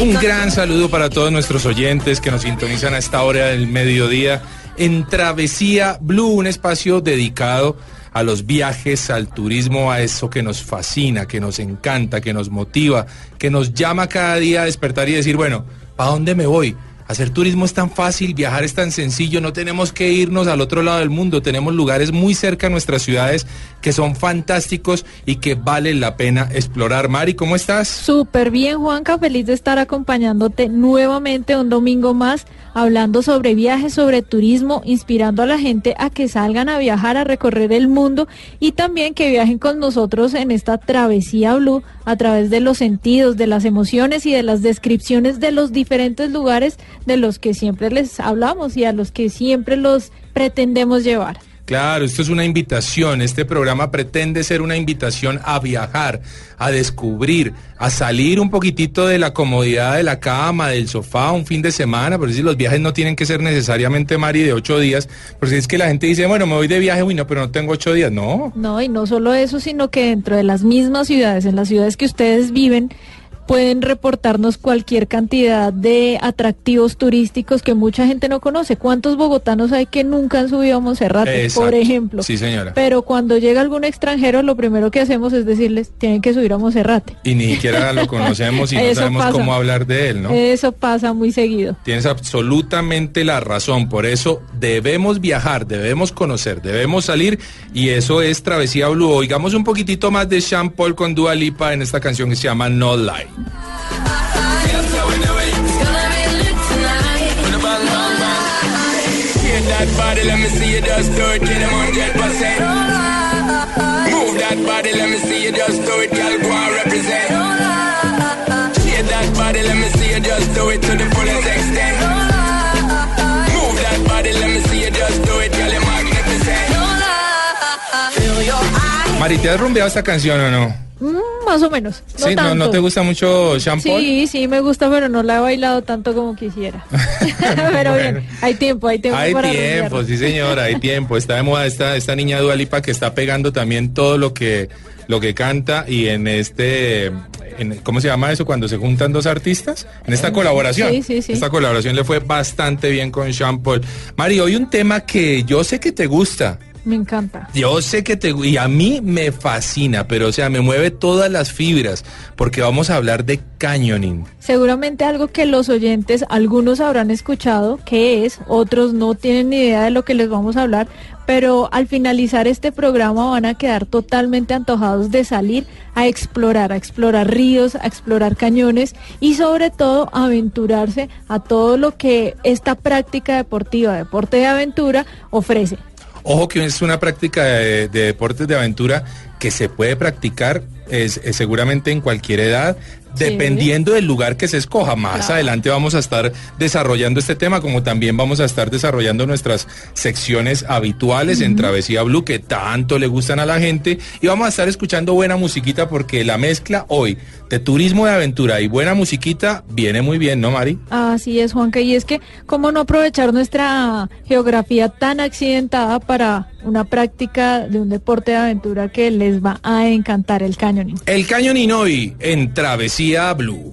Un gran saludo para todos nuestros oyentes que nos sintonizan a esta hora del mediodía en Travesía Blue, un espacio dedicado a los viajes, al turismo, a eso que nos fascina, que nos encanta, que nos motiva, que nos llama cada día a despertar y decir, bueno, ¿para dónde me voy? Hacer turismo es tan fácil, viajar es tan sencillo, no tenemos que irnos al otro lado del mundo, tenemos lugares muy cerca a nuestras ciudades que son fantásticos y que vale la pena explorar. Mari, ¿cómo estás? Súper bien, Juanca, feliz de estar acompañándote nuevamente un domingo más, hablando sobre viajes, sobre turismo, inspirando a la gente a que salgan a viajar, a recorrer el mundo y también que viajen con nosotros en esta travesía blue a través de los sentidos, de las emociones y de las descripciones de los diferentes lugares de los que siempre les hablamos y a los que siempre los pretendemos llevar. Claro, esto es una invitación. Este programa pretende ser una invitación a viajar, a descubrir, a salir un poquitito de la comodidad de la cama, del sofá, un fin de semana. Por eso los viajes no tienen que ser necesariamente, Mari, de ocho días. Porque es que la gente dice, bueno, me voy de viaje, uy, no, pero no tengo ocho días. No. No, y no solo eso, sino que dentro de las mismas ciudades, en las ciudades que ustedes viven, pueden reportarnos cualquier cantidad de atractivos turísticos que mucha gente no conoce. ¿Cuántos bogotanos hay que nunca han subido a Monserrate, Exacto. por ejemplo? Sí, señora. Pero cuando llega algún extranjero, lo primero que hacemos es decirles, tienen que subir a Monserrate. Y ni siquiera lo conocemos y no sabemos pasa. cómo hablar de él, ¿no? Eso pasa muy seguido. Tienes absolutamente la razón. Por eso debemos viajar, debemos conocer, debemos salir. Y eso es Travesía Blue. Oigamos un poquitito más de Sean Paul con Dua Lipa en esta canción que se llama No Lie. Mari, ¿te has rumbeado esta canción o no? Más o menos. No sí, tanto. ¿no te gusta mucho Sean Paul? Sí, sí, me gusta, pero no la he bailado tanto como quisiera. pero bien, hay tiempo, hay tiempo Hay para tiempo, sí señora, hay tiempo. Está de moda esta, esta niña Dualipa que está pegando también todo lo que, lo que canta y en este, en- ¿cómo se llama eso? Cuando se juntan dos artistas. En esta colaboración. Sí, sí, sí. Esta colaboración le fue bastante bien con Sean Paul. Mari, hoy un tema que yo sé que te gusta. Me encanta. Yo sé que te y a mí me fascina, pero o sea, me mueve todas las fibras porque vamos a hablar de canyoning. Seguramente algo que los oyentes, algunos habrán escuchado, que es, otros no tienen ni idea de lo que les vamos a hablar, pero al finalizar este programa van a quedar totalmente antojados de salir a explorar, a explorar ríos, a explorar cañones y sobre todo a aventurarse a todo lo que esta práctica deportiva, deporte de aventura, ofrece. Ojo que es una práctica de, de deportes de aventura que se puede practicar es, es seguramente en cualquier edad, Sí. dependiendo del lugar que se escoja. Más Claro. adelante vamos a estar desarrollando este tema, como también vamos a estar desarrollando nuestras secciones habituales en Travesía Blue, que tanto le gustan a la gente. Y vamos a estar escuchando buena musiquita porque la mezcla hoy de turismo de aventura y buena musiquita viene muy bien, ¿no, Mari? Así es, Juanca, y es que cómo no aprovechar nuestra geografía tan accidentada para una práctica de un deporte de aventura que les va a encantar el canyoning. El Cañonín hoy en Travesía Blue.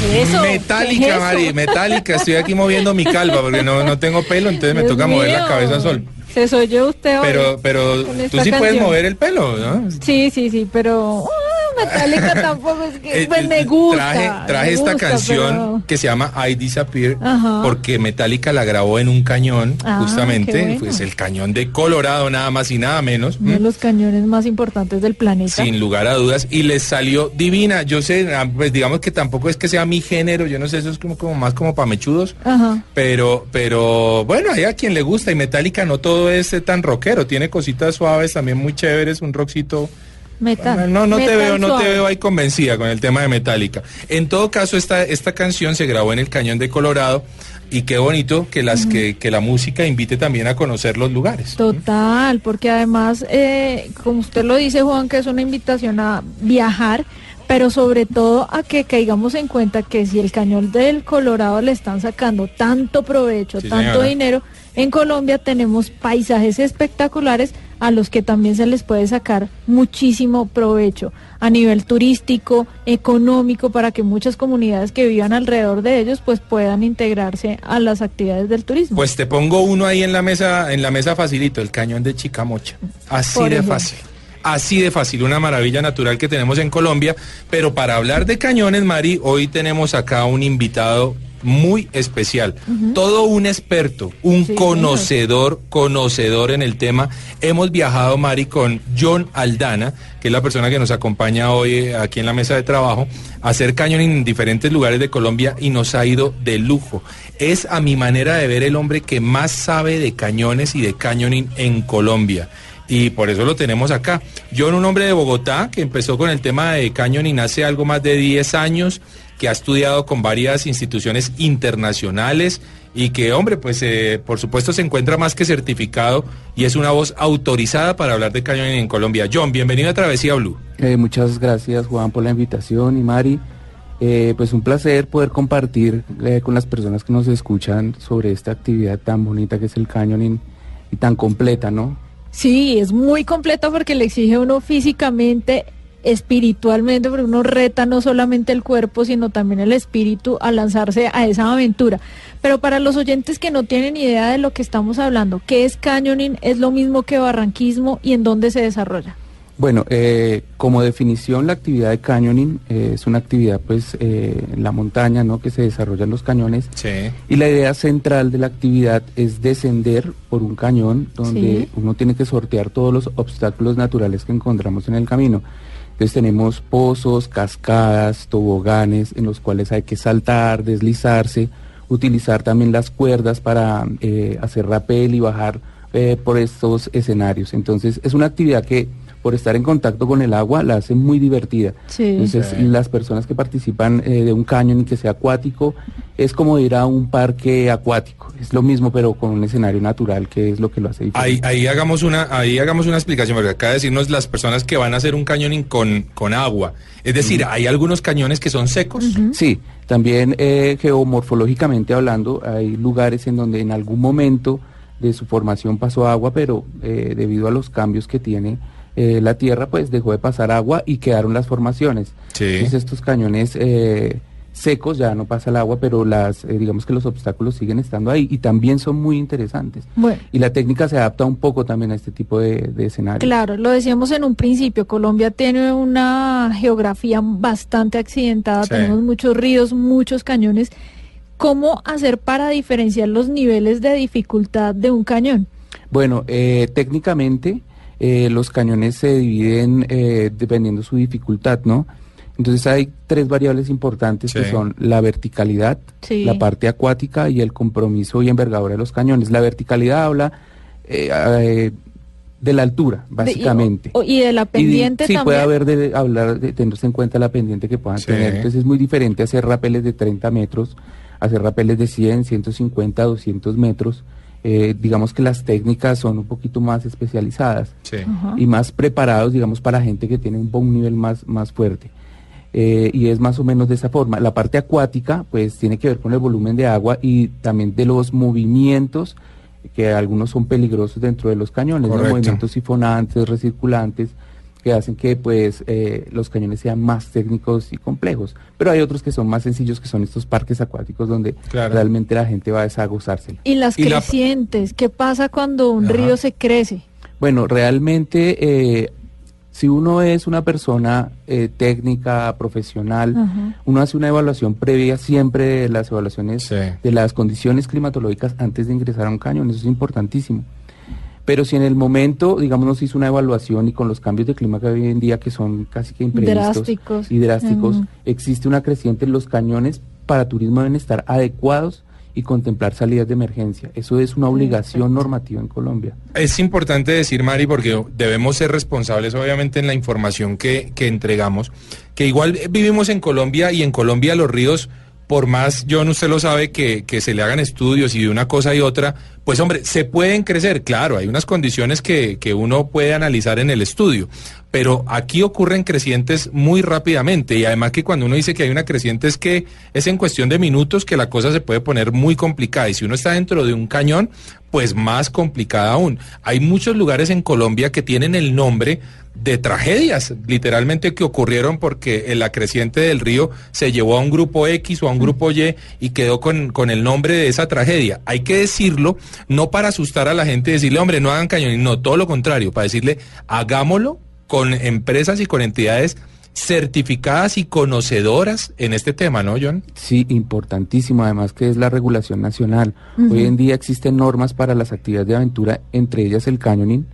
¿Qué es eso? Metálica, ¿Qué es Mari, metálica. Estoy aquí moviendo mi calva porque no, no tengo pelo, entonces me toca mover la cabeza sol. Se soy usted hoy Pero, pero tú sí puedes mover el pelo, ¿no? Sí, sí, sí, pero Metallica tampoco es que Eh, pues, eh, me gusta. Traje, traje me esta canción pero- que se llama I Disappear Ajá. porque Metallica la grabó en un cañón, Ah, justamente, bueno. pues el cañón de Colorado, nada más y nada menos. Uno de los cañones más importantes del planeta. Sin lugar a dudas, y les salió divina. Yo sé, ah, pues digamos que tampoco es que sea mi género, yo no sé, eso es como, como más como pamechudos. Ajá. Pero, pero bueno, hay a quien le gusta y Metallica no todo es eh, tan rockero, tiene cositas suaves también muy chéveres, un rockcito. Metal. No, no te veo, no te veo ahí convencida con el tema de Metallica. En todo caso, esta, esta canción se grabó en el Cañón de Colorado y qué bonito que las que, que la música invite también a conocer los lugares. Total, porque además, eh, como usted lo dice, Juan, que es una invitación a viajar, pero sobre todo a que caigamos en cuenta que si el cañón del Colorado le están sacando tanto provecho, Sí, tanto señora. dinero, en Colombia tenemos paisajes espectaculares a los que también se les puede sacar muchísimo provecho a nivel turístico, económico, para que muchas comunidades que vivan alrededor de ellos pues puedan integrarse a las actividades del turismo. Pues te pongo uno ahí en la mesa, en la mesa facilito, el Cañón de Chicamocha. Así Por de ejemplo. fácil. Así de fácil, una maravilla natural que tenemos en Colombia. Pero para hablar de cañones, Mari, hoy tenemos acá un invitado muy especial. Todo un experto, un Sí, conocedor, conocedor en el tema. Hemos viajado, Mari, con John Aldana, que es la persona que nos acompaña hoy eh, aquí en la mesa de trabajo, a hacer cañoning en diferentes lugares de Colombia y nos ha ido de lujo. Es a mi manera de ver el hombre que más sabe de cañones y de cañoning en Colombia. Y por eso lo tenemos acá. John, un hombre de Bogotá que empezó con el tema de cañoning hace algo más de 10 años, que ha estudiado con varias instituciones internacionales y que, hombre, pues eh, por supuesto se encuentra más que certificado y es una voz autorizada para hablar de cañoning en Colombia. John, bienvenido a Travesía Blue. Eh, muchas gracias Juan por la invitación y Mari. Eh, pues un placer poder compartir eh, con las personas que nos escuchan sobre esta actividad tan bonita que es el canyoning y tan completa, ¿no? Sí, es muy completa porque le exige a uno físicamente, espiritualmente, porque uno reta no solamente el cuerpo, sino también el espíritu a lanzarse a esa aventura. Pero para los oyentes que no tienen idea de lo que estamos hablando, ¿qué es canyoning? ¿Es lo mismo que barranquismo y en dónde se desarrolla? Bueno, eh, como definición la actividad de canyoning eh, es una actividad pues eh, en la montaña, ¿no? Que se desarrolla en los cañones Sí. y la idea central de la actividad es descender por un cañón donde Sí. uno tiene que sortear todos los obstáculos naturales que encontramos en el camino. Entonces tenemos pozos, cascadas, toboganes en los cuales hay que saltar, deslizarse, utilizar también las cuerdas para eh, hacer rapel y bajar eh, por estos escenarios. Entonces es una actividad que por estar en contacto con el agua la hace muy divertida. Sí. Entonces Sí. las personas que participan eh, de un cañón y que sea acuático es como ir a un parque acuático. Es lo mismo pero con un escenario natural que es lo que lo hace Ahí, diferente. ahí hagamos una, ahí hagamos una explicación, porque acaba de decirnos las personas que van a hacer un cañoning con, con agua. Es decir, hay algunos cañones que son secos. Sí, también eh, geomorfológicamente hablando, hay lugares en donde en algún momento de su formación pasó agua, pero eh, debido a los cambios que tiene eh, la tierra, pues dejó de pasar agua y quedaron las formaciones. Sí. Entonces estos cañones eh, secos ya no pasa el agua, pero las, eh, digamos que los obstáculos siguen estando ahí y también son muy interesantes. Bueno. Y la técnica se adapta un poco también a este tipo de, de escenarios. Claro, lo decíamos en un principio, Colombia tiene una geografía bastante accidentada, Sí. tenemos muchos ríos, muchos cañones. ¿Cómo hacer para diferenciar los niveles de dificultad de un cañón? Bueno, eh, técnicamente eh, los cañones se dividen eh, dependiendo su dificultad, ¿no? Entonces hay tres variables importantes que Sí. son la verticalidad, Sí. la parte acuática y el compromiso y envergadura de los cañones. La verticalidad habla eh, eh, de la altura, básicamente. De- y, y de la Y di- pendiente sí, también. puede haber de hablar de tenerse en cuenta la pendiente que puedan Sí. tener. Entonces es muy diferente hacer rapeles de 30 metros, hacer rapeles de 100, 150, 200 metros. Eh, digamos que las técnicas son un poquito más especializadas Sí. Y más preparados, digamos, para gente que tiene un, nivel más, más fuerte. Eh, y es más o menos de esa forma. La parte acuática, pues, tiene que ver con el volumen de agua y también de los movimientos, que algunos son peligrosos dentro de los cañones, ¿no? Correcto. movimientos sifonantes, recirculantes, que hacen que pues eh, los cañones sean más técnicos y complejos. Pero hay otros que son más sencillos, que son estos parques acuáticos donde Claro. realmente la gente va a gozársela. Y las Y la- crecientes, ¿qué pasa cuando un Ajá. río se crece? Bueno, realmente eh, si uno es una persona eh, técnica, profesional, Ajá. uno hace una evaluación previa siempre de las evaluaciones Sí. de las condiciones climatológicas antes de ingresar a un cañón, eso es importantísimo. Pero si en el momento, digamos, no se hizo una evaluación y con los cambios de clima que hay hoy en día, que son casi que imprevistos Drásticos. y drásticos, existe una creciente, los cañones para turismo deben estar adecuados y contemplar salidas de emergencia. Eso es una obligación normativa en Colombia. Es importante decir, Mari, porque debemos ser responsables, obviamente, en la información que, que entregamos, que igual vivimos en Colombia y en Colombia los ríos, por más, John, usted lo sabe, que, que se le hagan estudios y de una cosa y otra, pues hombre, se pueden crecer, claro, hay unas condiciones que, que uno puede analizar en el estudio, pero aquí ocurren crecientes muy rápidamente y además que cuando uno dice que hay una creciente es que es en cuestión de minutos que la cosa se puede poner muy complicada y si uno está dentro de un cañón, pues más complicada aún. Hay muchos lugares en Colombia que tienen el nombre de tragedias, literalmente que ocurrieron porque en la creciente del río se llevó a un grupo X o a un grupo Y y quedó con, con el nombre de esa tragedia. Hay que decirlo, no para asustar a la gente y decirle, hombre, no hagan cañón, no, todo lo contrario, para decirle, hagámoslo con empresas y con entidades certificadas y conocedoras en este tema, ¿no, John? Sí, importantísimo, además que es la regulación nacional. Hoy en día existen normas para las actividades de aventura, entre ellas el canyoning,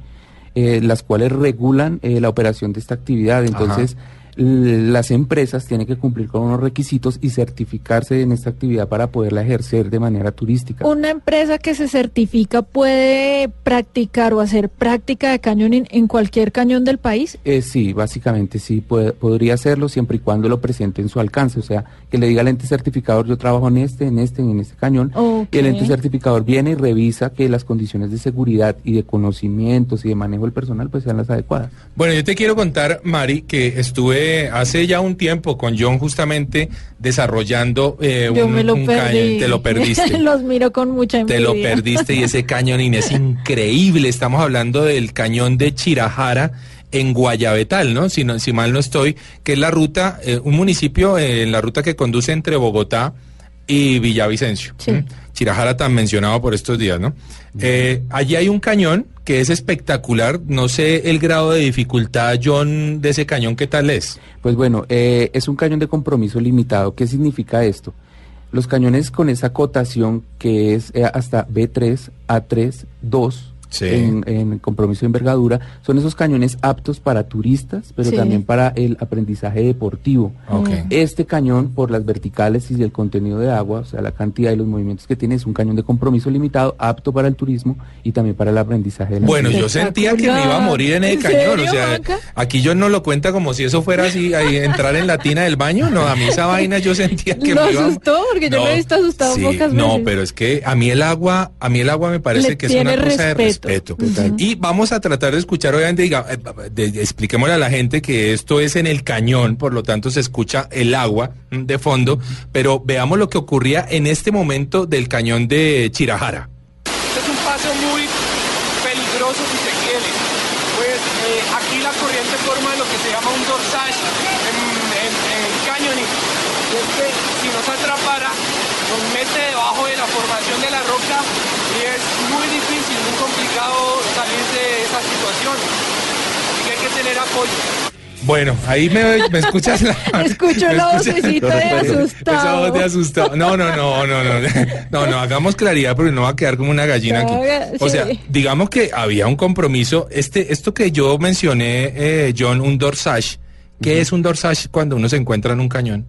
eh, las cuales regulan eh, la operación de esta actividad. Entonces, las empresas tienen que cumplir con unos requisitos y certificarse en esta actividad para poderla ejercer de manera turística. Una empresa que se certifica puede practicar o hacer práctica de cañoning en cualquier cañón del país. Eh, sí, básicamente sí, puede- podría hacerlo siempre y cuando lo presente en su alcance. O sea, que le diga al ente certificador, yo trabajo en este, en este, en este cañón. Y el ente certificador viene y revisa que las condiciones de seguridad y de conocimientos y de manejo del personal pues sean las adecuadas. Bueno, yo te quiero contar, Mari, que estuve hace ya un tiempo con John justamente desarrollando eh, Yo un, me lo un cañón. Te lo perdiste. Los miro con mucha envidia. Te lo perdiste y ese cañonín es increíble. Estamos hablando del cañón de Chirajara en Guayabetal, ¿no? Si, no, si mal no estoy, que es la ruta, eh, un municipio eh, en la ruta que conduce entre Bogotá y Villavicencio. Sí. Chirajara tan mencionado por estos días, ¿no? Eh, allí hay un cañón que es espectacular. No sé el grado de dificultad, John, de ese cañón, ¿qué tal es? Pues bueno, eh, es un cañón de compromiso limitado. ¿Qué significa esto? Los cañones con esa cotación que es eh, hasta B3, A3, 2 Sí. en, en compromiso de envergadura, son esos cañones aptos para turistas, pero Sí. también para el aprendizaje deportivo. Ok. Este cañón, por las verticales y el contenido de agua, o sea, la cantidad y los movimientos que tiene, es un cañón de compromiso limitado, apto para el turismo y también para el aprendizaje de la Bueno, yo sentía que me iba a morir en el ¿En cañón. serio, o sea, aquí yo no lo cuenta como si eso fuera así, ahí, entrar en la tina del baño. No, a mí esa vaina yo sentía que Lo me iba a- asustó, porque yo lo he visto asustado sí, pocas No, veces. pero es que a mí el agua, a mí el agua me parece Le que es una cosa de respeto. Respeto. Y vamos a tratar de escuchar, obviamente, diga, eh, de- de- expliquémosle a la gente que esto es en el cañón, por lo tanto se escucha el agua de fondo, pero veamos lo que ocurría en este momento del cañón de Chirajara. Este es un paso muy peligroso si se quiere. Pues eh, aquí la corriente forma lo que se llama un dorsage en, en, en canyoning. Y es que si nos atrapara, nos mete debajo de la formación de la roca y es muy difícil, muy complicado salir de esa situación. Así que hay que tener apoyo. Bueno, ahí me, me escuchas la... Escucho la vocecita de asustado. Esa voz de asustado. No, no, no, no, no. No, no, hagamos claridad porque no va a quedar como una gallina aquí. O sea, digamos que había un compromiso. Este, esto que yo mencioné, eh, John, un dorsage. ¿Qué es un dorsage cuando uno se encuentra en un cañón?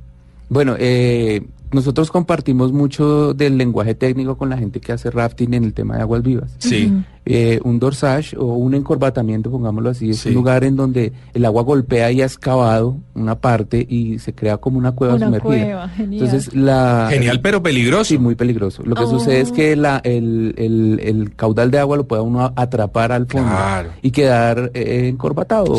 Bueno, eh, nosotros compartimos mucho del lenguaje técnico con la gente que hace rafting en el tema de aguas vivas. Sí. Eh, un dorsage o un encorbatamiento, pongámoslo así, es Sí. un lugar en donde el agua golpea y ha excavado una parte y se crea como una cueva Una sumergida. cueva, genial. Entonces, la, Genial, pero peligroso. Sí, muy peligroso. Lo que Oh. sucede es que la, el, el- el caudal de agua lo puede uno atrapar al fondo Claro. y quedar eh, encorbatado,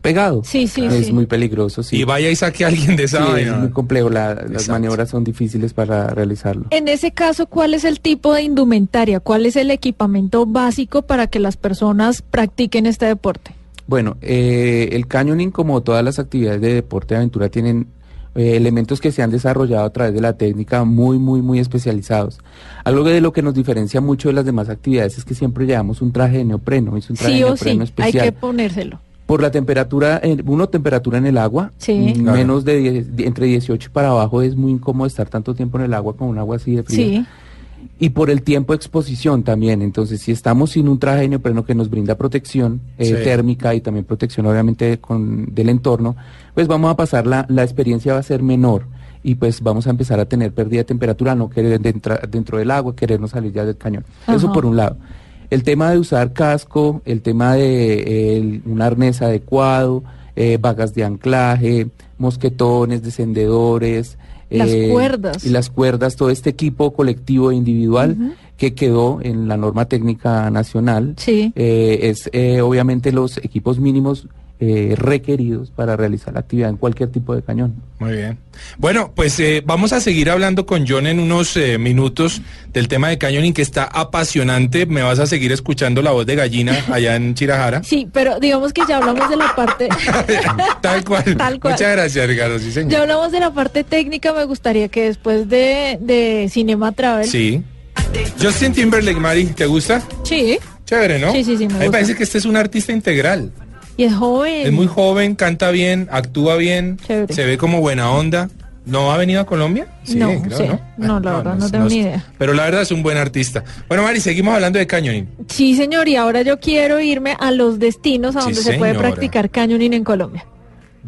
pegado. Sí, sí, Es sí. muy peligroso, sí. Y vaya y saque a alguien de Sí, esa es vaina. muy complejo. la- las maniobras son difíciles para realizarlo. En ese caso, ¿cuál es el tipo de indumentaria? ¿Cuál es el equipamiento básico para que las personas practiquen este deporte? Bueno, eh, el canyoning, como todas las actividades de deporte de aventura, tienen eh, elementos que se han desarrollado a través de la técnica muy, muy, muy especializados. Algo de lo que nos diferencia mucho de las demás actividades es que siempre llevamos un traje de neopreno, es un traje Sí de o sí, neopreno hay especial. que ponérselo. Por la temperatura, eh, uno, temperatura en el agua, Sí. mm, menos de, 10 de- entre 18 para abajo es muy incómodo estar tanto tiempo en el agua con un agua así de fría. Sí. Y por el tiempo de exposición también. Entonces, si estamos sin un traje de neopreno que nos brinda protección eh, Sí. térmica y también protección obviamente con, del entorno, pues vamos a pasar, la, la experiencia va a ser menor y pues vamos a empezar a tener pérdida de temperatura, no querer dentro, dentro del agua, querernos salir ya del cañón. Eso por un lado. El tema de usar casco, el tema de eh, el- un arnés adecuado, eh, vagas de anclaje, mosquetones, descendedores. Las cuerdas. Y las cuerdas, todo este equipo colectivo e individual que quedó en la norma técnica nacional. Sí. eh, es eh, obviamente los equipos mínimos eh, requeridos para realizar la actividad en cualquier tipo de cañón. Muy bien. Bueno, pues eh, vamos a seguir hablando con John en unos eh, minutos del tema de canyoning que está apasionante. Me vas a seguir escuchando la voz de gallina allá en Chirajara. Sí, pero digamos que ya hablamos de la parte... Tal cual. Tal cual. Muchas gracias, Ricardo. Sí, señor. Ya hablamos de la parte técnica, me gustaría que después de, de Cinema Travel... Sí. Justin Timberlake, Mari, ¿te gusta? Sí, Chévere, ¿no? Sí, sí, sí, me A mí me gusta. parece que este es un artista integral. Y es joven. Es muy joven, canta bien, actúa bien, Chévere. se ve como buena onda. ¿No ha venido a Colombia? No sé. No, la verdad, no tengo ni idea. Pero la verdad es un buen artista. Bueno, Mari, seguimos hablando de canyoning. Sí, señor, y ahora yo quiero irme a los destinos a Sí, donde se puede practicar canyoning en Colombia.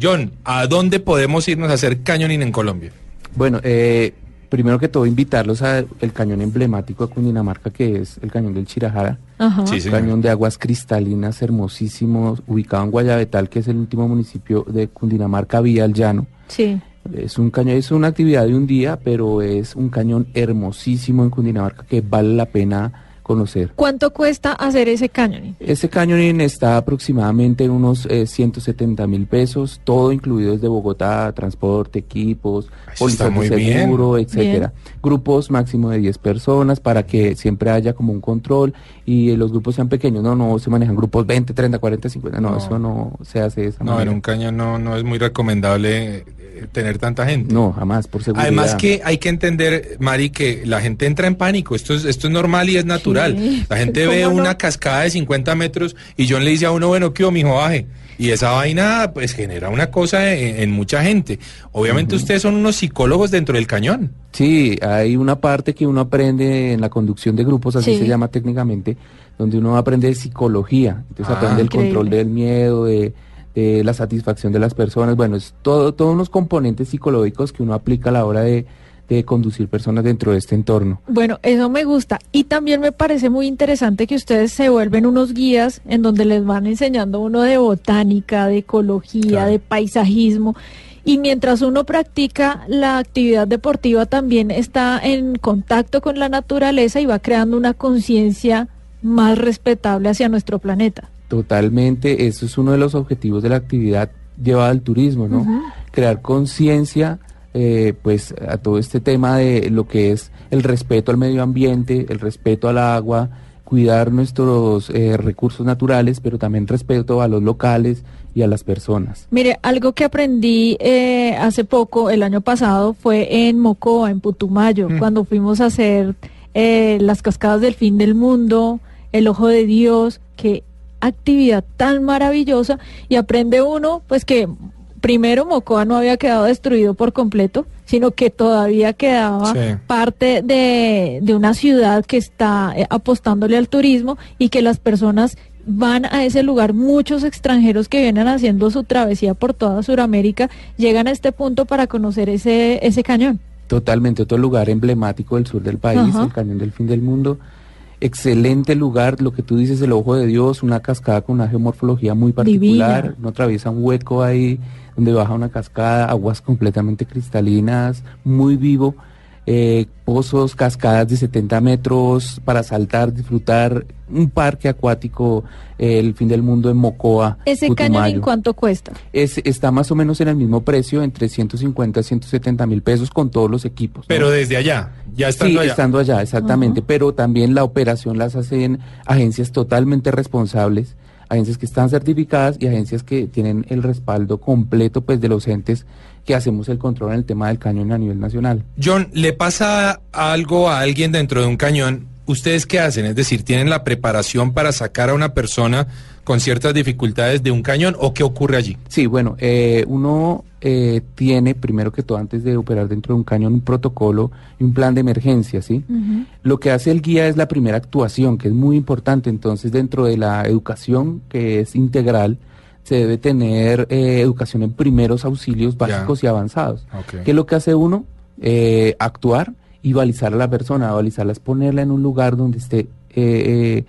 John, ¿a dónde podemos irnos a hacer canyoning en Colombia? Bueno, eh, primero que todo invitarlos al cañón emblemático de Cundinamarca que es el cañón del Chirajara. Ajá. Sí, Un cañón de aguas cristalinas hermosísimo, ubicado en Guayabetal, que es el último municipio de Cundinamarca, vía al llano. Sí. Es un cañón, es una actividad de un día, pero es un cañón hermosísimo en Cundinamarca que vale la pena conocer. ¿Cuánto cuesta hacer ese canyoning? Ese cañoning está aproximadamente en unos eh, 170 mil pesos, todo incluido desde Bogotá, transporte, equipos, muy de bien. seguro, etcétera. Grupos máximo de 10 personas para que siempre haya como un control y eh, los grupos sean pequeños, no, no se manejan grupos 20, 30, 40, 50, no, No. eso no se hace de esa No, en manera. un cañón no, no es muy recomendable tener tanta gente. No, jamás, por seguridad. Además que hay que entender, Mari, que la gente entra en pánico. Esto es, esto es normal y es natural. Sí, La gente ¿cómo ve no? una cascada de 50 metros y John le dice a uno, bueno, ¿qué hubo, mijo, baje? Y esa vaina, pues, genera una cosa en, en mucha gente. Obviamente ustedes son unos psicólogos dentro del cañón. Sí, hay una parte que uno aprende en la conducción de grupos, así Sí. se llama técnicamente, donde uno aprende de psicología. Entonces Ah. aprende el Increíble. control del miedo, de, de la satisfacción de las personas. Bueno, es todo, todos unos componentes psicológicos que uno aplica a la hora de, de conducir personas dentro de este entorno. Bueno, eso me gusta. Y también me parece muy interesante que ustedes se vuelven unos guías en donde les van enseñando uno de botánica, de ecología, Claro. de paisajismo. Y mientras uno practica la actividad deportiva, también está en contacto con la naturaleza y va creando una conciencia más respetable hacia nuestro planeta. Totalmente, eso es uno de los objetivos de la actividad llevada al turismo, ¿no? Crear conciencia, eh, pues, a todo este tema de lo que es el respeto al medio ambiente, el respeto al agua, cuidar nuestros eh, recursos naturales, pero también respeto a los locales y a las personas. Mire, algo que aprendí eh, hace poco, el año pasado, fue en Mocoa, en Putumayo, Mm. cuando fuimos a hacer eh, las cascadas del fin del mundo, el ojo de Dios, qué actividad tan maravillosa y aprende uno, pues que primero Mocoa no había quedado destruido por completo, sino que todavía quedaba Sí. parte de, de una ciudad que está eh, apostándole al turismo y que las personas van a ese lugar, muchos extranjeros que vienen haciendo su travesía por toda Sudamérica, llegan a este punto para conocer ese, ese cañón. Totalmente, otro lugar emblemático del sur del país, Ajá. el Cañón del Fin del Mundo. Excelente lugar, lo que tú dices, el Ojo de Dios, una cascada con una geomorfología muy particular. Divina. Uno atraviesa un hueco ahí donde baja una cascada, aguas completamente cristalinas, muy vivo. Eh, pozos, cascadas de 70 metros para saltar, disfrutar. Un parque acuático, eh, el fin del mundo en Mocoa. Ese cañón, Putumayo. ¿en cuánto cuesta? Es, está más o menos en el mismo precio, entre 150 y 170 mil pesos con todos los equipos. ¿no? Pero desde allá, ya estando sí, allá. estando allá, exactamente. Pero también la operación las hacen agencias totalmente responsables, agencias que están certificadas y agencias que tienen el respaldo completo pues de los entes que hacemos el control en el tema del cañón a nivel nacional. John, ¿le pasa algo a alguien dentro de un cañón? ¿Ustedes qué hacen? Es decir, ¿tienen la preparación para sacar a una persona con ciertas dificultades de un cañón o qué ocurre allí? Sí, bueno, eh, uno eh, tiene primero que todo antes de operar dentro de un cañón un protocolo y un plan de emergencia, ¿sí? Lo que hace el guía es la primera actuación, que es muy importante. Entonces, dentro de la educación que es integral, se debe tener eh, educación en primeros auxilios básicos y avanzados. ¿Qué es lo que hace uno? Eh, actuar y balizar a la persona. Balizarla es ponerla en un lugar donde esté, eh, eh,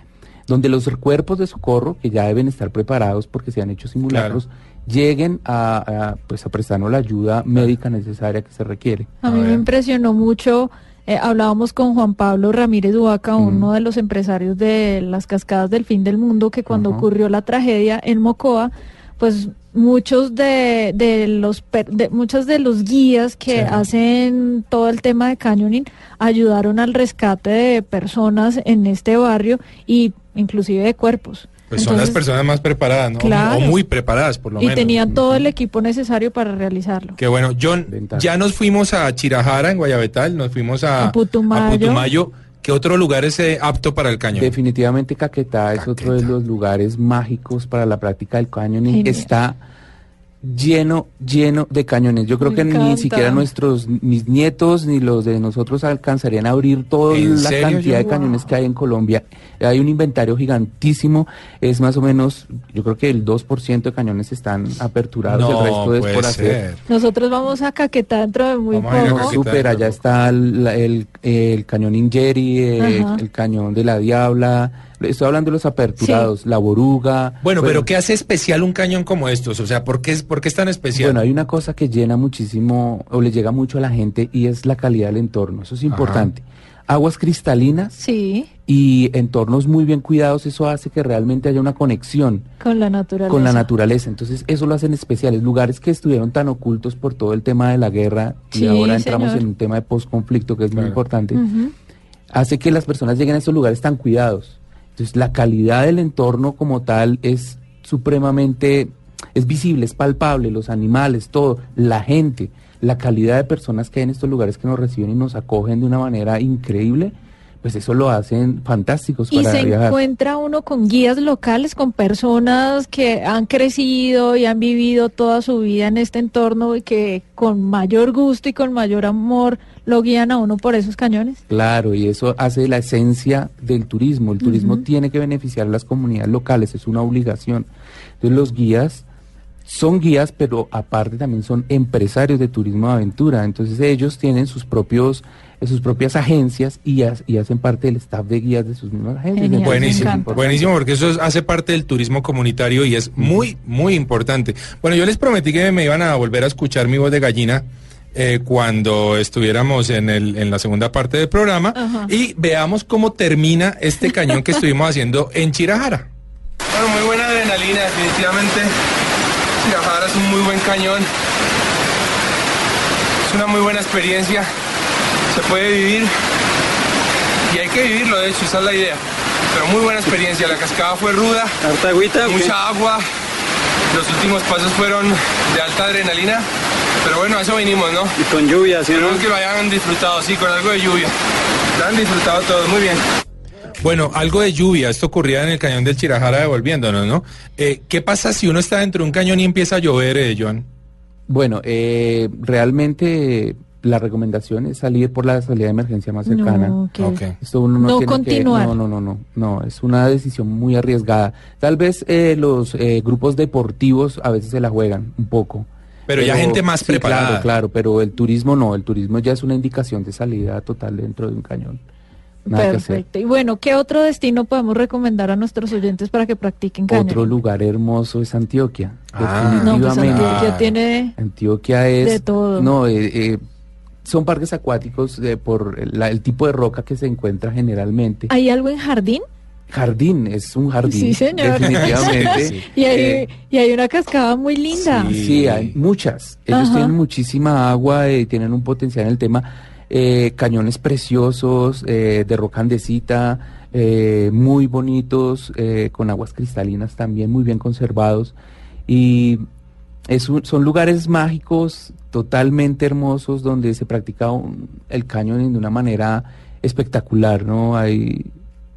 donde los cuerpos de socorro, que ya deben estar preparados porque se han hecho simulacros, lleguen a, a, pues, a prestarnos la ayuda médica necesaria que se requiere. A mí me impresionó mucho, eh, hablábamos con Juan Pablo Ramírez Duaca, uno de los empresarios de las cascadas del fin del mundo, que cuando ocurrió la tragedia en Mocoa, pues muchos de, de los per- de, muchos de los guías que Sí. hacen todo el tema de canyoning ayudaron al rescate de personas en este barrio y inclusive de cuerpos. Pues son las personas más preparadas, ¿no? Claro. O muy preparadas, por lo y menos. tenían todo el equipo necesario para realizarlo. Qué bueno. John, ya nos fuimos a Chirajara, en Guayabetal, nos fuimos a, A Putumayo. a Putumayo. ¿Qué otro lugar es eh, apto para el cañón? Definitivamente Caquetá es otro de los lugares mágicos para la práctica del cañoning. Genial. Está lleno, lleno de cañones. Yo creo Me que ni siquiera nuestros, mis nietos ni los de nosotros alcanzarían a abrir toda ¿En la serio, cantidad de cañones que hay en Colombia. Hay un inventario gigantísimo. Es más o menos, yo creo que el 2% de cañones están aperturados. no el resto es por hacer. ser. Nosotros vamos a Caquetá dentro de muy Vamos poco. Caquetá. Súper, allá está el, el, el cañón Ingeri, eh, el cañón de la Diabla. Estoy hablando de los aperturados, la Boruga. Bueno, pero ¿qué hace especial un cañón como estos? O sea, ¿por qué es, por qué es tan especial? Bueno, hay una cosa que llena muchísimo o le llega mucho a la gente y es la calidad del entorno. Eso es importante. Aguas cristalinas Sí, y entornos muy bien cuidados, eso hace que realmente haya una conexión con la naturaleza. con la naturaleza. Entonces, eso lo hacen especiales. Lugares que estuvieron tan ocultos por todo el tema de la guerra y ahora entramos señor. en un tema de posconflicto que es muy importante. Hace que las personas lleguen a esos lugares tan cuidados. Entonces, la calidad del entorno como tal es supremamente, es visible, es palpable, los animales, todo, la gente, la calidad de personas que hay en estos lugares que nos reciben y nos acogen de una manera increíble, pues eso lo hacen fantásticos Y para se viajar. encuentra uno con guías locales, con personas que han crecido y han vivido toda su vida en este entorno y que con mayor gusto y con mayor amor lo guían a uno por esos cañones. Claro, y eso hace la esencia del turismo. El turismo tiene que beneficiar a las comunidades locales, es una obligación. Entonces los guías son guías, pero aparte también son empresarios de turismo de aventura. Entonces ellos tienen sus propios eh, sus propias agencias y, ha- y hacen parte del staff de guías de sus mismas agencias. Genial. Buenísimo, buenísimo, porque eso es- hace parte del turismo comunitario y es muy, muy importante. Bueno, yo les prometí que me iban a volver a escuchar mi voz de gallina eh, cuando estuviéramos en, el, en la segunda parte del programa Ajá. y veamos cómo termina este cañón que estuvimos haciendo en Chirajara. Bueno, muy buena adrenalina, definitivamente. Chirajara es un muy buen cañón. Es una muy buena experiencia. Se puede vivir. Y hay que vivirlo, de hecho, esa es la idea. Pero muy buena experiencia. La cascada fue ruda. Harta agüita. Mucha agua. Los últimos pasos fueron de alta adrenalina. Pero bueno, a eso venimos, ¿no? Y con lluvia, ¿sí o no? Esperemos que lo hayan disfrutado, sí, con algo de lluvia. Lo han disfrutado todos, muy bien. Bueno, algo de lluvia, esto ocurría en el cañón del Chirajara devolviéndonos, ¿no? Eh, ¿Qué pasa si uno está dentro de un cañón y empieza a llover, eh, John? Bueno, eh, realmente la recomendación es salir por la salida de emergencia más cercana. No. Esto uno no, No tiene que- continuar. no, no, no, no, no, es una decisión muy arriesgada. Tal vez eh, los eh, grupos deportivos a veces se la juegan un poco. Pero ya gente más sí, preparada. Claro, claro, pero el turismo no, el turismo ya es una indicación de salida total dentro de un cañón. Nada. Perfecto. Y bueno, ¿qué otro destino podemos recomendar a nuestros oyentes para que practiquen cañón? Otro lugar hermoso es Antioquia. Ah. No, pues definitivamente. Antioquia tiene... Antioquia es De todo. no eh, eh, son parques acuáticos eh, por la- el tipo de roca que se encuentra generalmente. ¿Hay algo en jardín? Jardín es un jardín. Sí, señor. Definitivamente. Sí. Y hay, Eh, y hay una cascada muy linda. Sí. sí, hay muchas. Ellos Ajá. tienen muchísima agua y tienen un potencial en el tema. eh, cañones preciosos, eh, de roca andesita, eh, muy bonitos, eh, con aguas cristalinas también, muy bien conservados. Y es un- son lugares mágicos, totalmente hermosos, donde se practica un- el cañoning de una manera espectacular, ¿no? Hay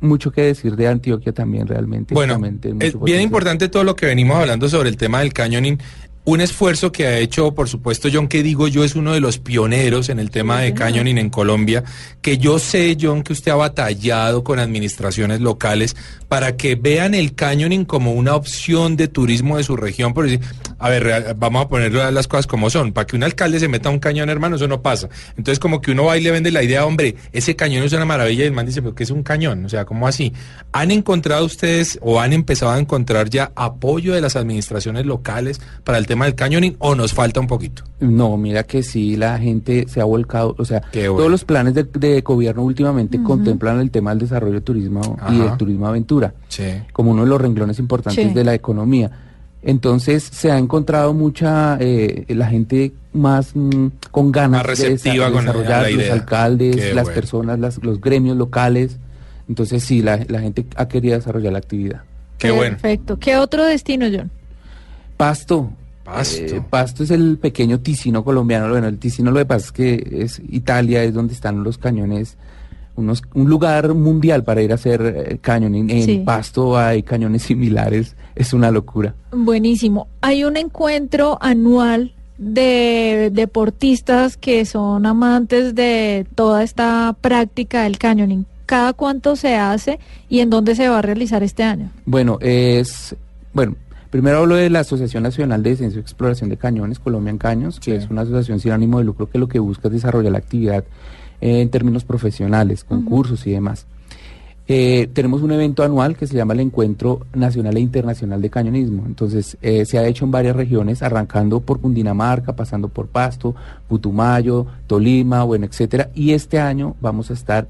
mucho que decir de Antioquia también, realmente. Bueno, es bien importante todo lo que venimos hablando sobre el tema del cañoning. Un esfuerzo que ha hecho, por supuesto, John, que digo yo, es uno de los pioneros en el tema de cañoning en Colombia, que yo sé, John, que usted ha batallado con administraciones locales para que vean el cañoning como una opción de turismo de su región. Por decir, a ver, vamos a poner las cosas como son. Para que un alcalde se meta a un cañón, hermano, eso no pasa. Entonces, como que uno va y le vende la idea, hombre, ese cañón es una maravilla, y el man dice, pero ¿qué es un cañón? O sea, ¿cómo así? ¿Han encontrado ustedes o han empezado a encontrar ya apoyo de las administraciones locales para el tema del cañoning o nos falta un poquito? No, mira que sí, la gente se ha volcado, o sea, bueno. todos los planes de, de gobierno últimamente contemplan el tema del desarrollo de turismo y Ajá. el turismo aventura Sí. como uno de los renglones importantes Sí. de la economía. Entonces se ha encontrado mucha, eh, la gente más mm, con ganas Más de receptiva de con la- desarrollar, la los alcaldes, Qué las bueno. personas, las- los gremios locales. Entonces sí, la, la gente ha querido desarrollar la actividad. Qué bueno. Perfecto. ¿Qué otro destino, John? Pasto. Pasto. Eh, Pasto es el pequeño Ticino colombiano. Bueno, el Ticino lo que pasa es que es Italia, es donde están los cañones, unos, un lugar mundial para ir a hacer eh, cañoning. En Sí. Pasto hay cañones similares, es una locura. Buenísimo. Hay un encuentro anual de deportistas que son amantes de toda esta práctica del cañoning. ¿Cada cuánto se hace y en dónde se va a realizar este año? Bueno, es, bueno, primero hablo de la Asociación Nacional de Descenso y Exploración de Cañones, Colombian Caños, que es una asociación sin ánimo de lucro que lo que busca es desarrollar la actividad eh, en términos profesionales, concursos y demás. Eh, tenemos un evento anual que se llama el Encuentro Nacional e Internacional de Cañonismo. Entonces, eh, se ha hecho en varias regiones, arrancando por Cundinamarca, pasando por Pasto, Putumayo, Tolima, bueno, etcétera. Y este año vamos a estar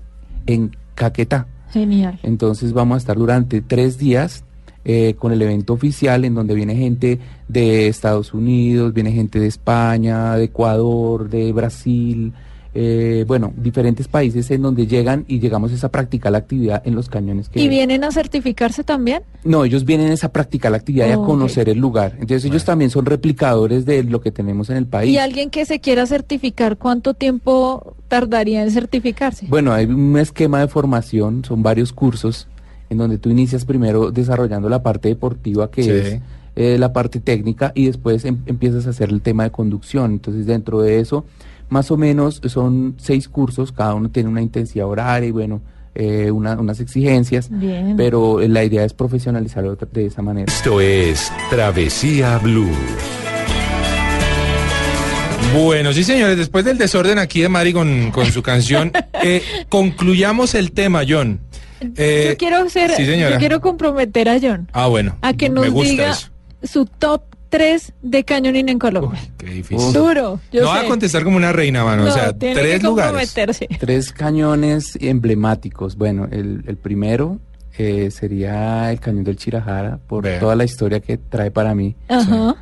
en Caquetá. Genial. Entonces vamos a estar durante tres días eh, con el evento oficial en donde viene gente de Estados Unidos, viene gente de España, de Ecuador, de Brasil, eh, bueno, diferentes países en donde llegan y llegamos es a practicar la actividad en los cañones que... ¿Y vienen a certificarse también? No, ellos vienen es a practicar la actividad y a Ok. conocer el lugar. Entonces ellos también son replicadores de lo que tenemos en el país. ¿Y alguien que se quiera certificar, cuánto tiempo tardaría en certificarse? Bueno, hay un esquema de formación, son varios cursos en donde tú inicias primero desarrollando la parte deportiva que Sí. es eh, la parte técnica y después em- empiezas a hacer el tema de conducción. Entonces dentro de eso, más o menos son seis cursos, cada uno tiene una intensidad horaria y bueno, eh, una- unas exigencias, Bien. pero eh, la idea es profesionalizarlo de esa manera. Esto es Travesía Blue. Bueno, sí, señores, después del desorden aquí de Mari con, con su canción, eh, concluyamos el tema, John. Eh, yo quiero ser, sí, yo quiero comprometer a John Ah, bueno. a que nos diga eso. su top 3 de cañoning en Colombia. Uy, qué difícil. Duro, yo no va sé. a contestar como una reina, mano. No, o sea, tiene tres que lugares. comprometerse. Tres cañones emblemáticos. Bueno, el, el primero eh, sería el cañón del Chirajara, por Vea. toda la historia que trae para mí. Ajá.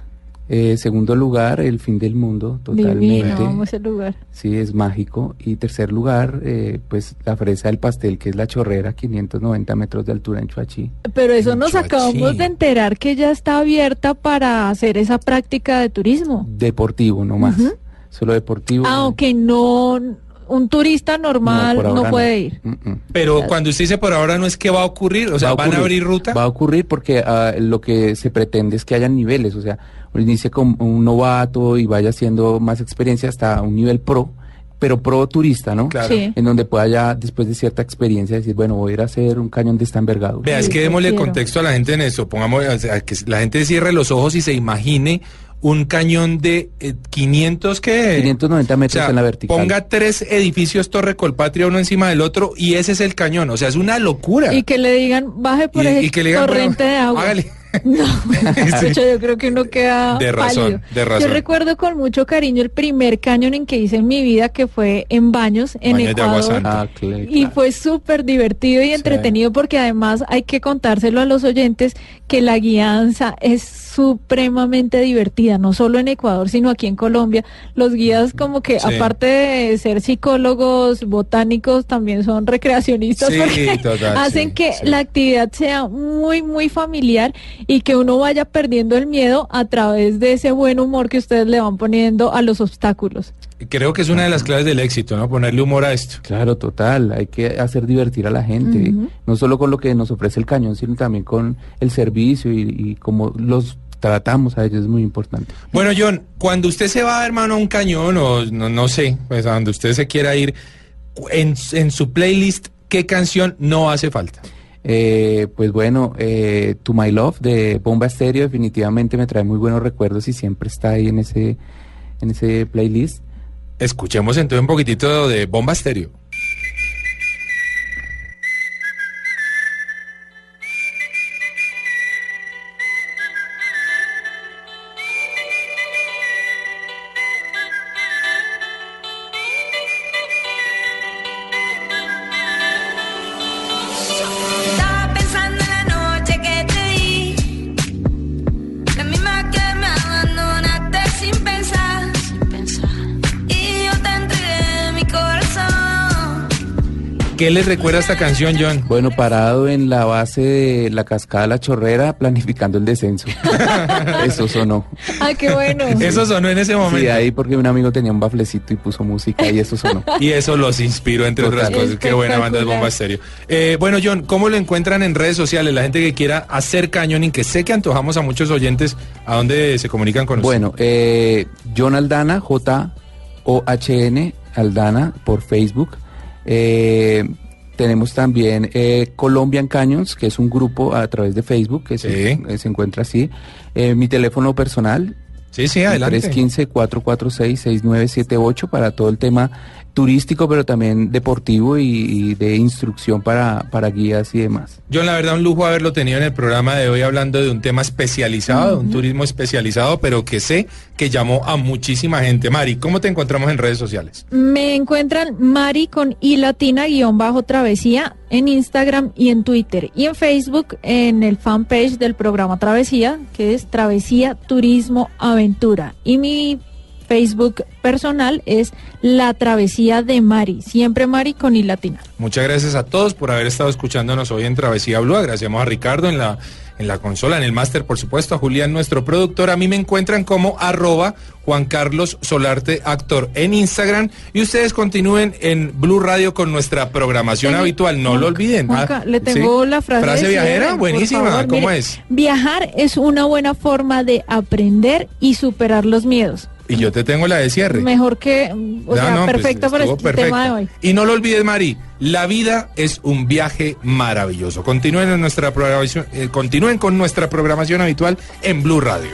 Eh, segundo lugar, el fin del mundo, totalmente. Divino, ese lugar. Sí, es mágico. Y tercer lugar, eh, pues la fresa del pastel, que es la chorrera, 590 metros de altura en Chuachi. Pero eso En nos Chuachi. acabamos de enterar que ya está abierta para hacer esa práctica de turismo. Deportivo, no más. Solo deportivo. Aunque no, un turista normal no, puede ir. Mm, mm. Pero cuando usted dice por ahora no es que va a ocurrir, o sea, Va van a abrir ruta. Va a ocurrir porque ah, lo que se pretende es que haya niveles, o sea, uno inicie con un novato y vaya haciendo más experiencia hasta un nivel pro, pero pro turista, ¿no? Claro. Sí. En donde pueda ya, después de cierta experiencia, decir, bueno, voy a ir a hacer un cañón de esta envergadura. Vea, es que démosle quiero. contexto a la gente en eso. Pongamos, o sea, que la gente cierre los ojos y se imagine un cañón de eh, 500 que 590 O metros sea, en la vertical. ponga tres edificios Torre Colpatria uno encima del otro y ese es el cañón. O sea, es una locura. Y que le digan, baje por Y- el y que le digan, torrente bueno, de agua. hágale. No, Sí. Pucha, yo creo que uno queda De razón, pálido. de razón. Yo recuerdo con mucho cariño el primer cañón en que hice en mi vida, que fue en Baños, en Baños de Agua Ecuador. Santa. Ah, cl- Y claro. fue súper divertido y entretenido porque además hay que contárselo a los oyentes que la guianza es supremamente divertida, no solo en Ecuador, sino aquí en Colombia. Los guías como que, Sí. aparte de ser psicólogos, botánicos, también son recreacionistas Sí, porque total, hacen sí, que la actividad sea muy, muy familiar y que uno vaya perdiendo el miedo a través de ese buen humor que ustedes le van poniendo a los obstáculos. Creo que es una de las claves del éxito, ¿no? Ponerle humor a esto. Claro, total. Hay que hacer divertir a la gente, no solo con lo que nos ofrece el cañón, sino también con el servicio y, y cómo los tratamos a ellos es muy importante. Bueno, John, cuando usted se va, hermano, a un cañón o no, no sé, pues a donde usted se quiera ir, en, en su playlist, ¿qué canción no hace falta? Eh, pues bueno, eh, To My Love de Bomba Estéreo definitivamente me trae muy buenos recuerdos y siempre está ahí en ese, en ese playlist. Escuchemos entonces un poquitito de Bomba Estéreo. ¿Qué les recuerda esta canción, John? Bueno, parado en la base de la cascada La Chorrera, planificando el descenso. Eso sonó. Ah, qué bueno. Eso sonó en ese momento. Sí, ahí porque un amigo tenía un baflecito y puso música y eso sonó. Y eso los inspiró, entre Total. otras cosas. Qué buena banda de Bomba Estéreo. Eh, bueno, John, ¿cómo lo encuentran en redes sociales? La gente que quiera hacer cañoning, que sé que antojamos a muchos oyentes, ¿a dónde se comunican con nosotros? Bueno, eh, John Aldana, J-O-H-N, Aldana, por Facebook. Eh, tenemos también eh, Colombian Canyons, que es un grupo a través de Facebook que se, Sí. eh, se encuentra así. Eh, mi teléfono personal, Sí, sí, adelante. 315-446-6978 para todo el tema turístico, pero también deportivo y, y de instrucción para, para guías y demás. John, la verdad, un lujo haberlo tenido en el programa de hoy hablando de un tema especializado, de un turismo especializado, pero que sé que llamó a muchísima gente. Mari, ¿cómo te encontramos en redes sociales? Me encuentran Mari con I latina guion bajo travesía en Instagram y en Twitter y en Facebook en el fanpage del programa Travesía que es Travesía Turismo Aventura y mi Facebook personal es La Travesía de Mari, siempre Mari con I latina. Muchas gracias a todos por haber estado escuchándonos hoy en Travesía Blue. Agradecemos a Ricardo en la, en la consola, en el máster, por supuesto, a Julián, nuestro productor. A mí me encuentran como arroba Juan Carlos Solarte Actor en Instagram. Y ustedes continúen en Blue Radio con nuestra programación habitual. No lo olviden. Juanca, Ah, le tengo ¿sí? la frase. Frase viajera, cierre, buenísima. favor. ¿Cómo Mire, es? Viajar es una buena forma de aprender y superar los miedos. Y yo te tengo la de cierre. Mejor que, o No, sea, no, pues, perfecta para este perfecta. tema de hoy. Y no lo olvides, Mari, la vida es un viaje maravilloso. Continúen, en nuestra programación, eh, continúen con nuestra programación habitual en Blue Radio.